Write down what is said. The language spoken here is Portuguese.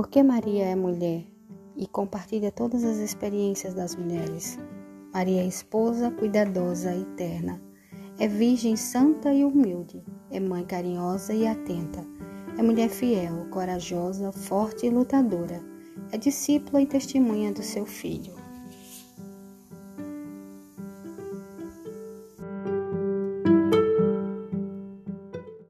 Porque Maria é mulher e compartilha todas as experiências das mulheres. Maria é esposa, cuidadosa e terna. É virgem santa e humilde. É mãe carinhosa e atenta. É mulher fiel, corajosa, forte e lutadora. É discípula e testemunha do seu filho.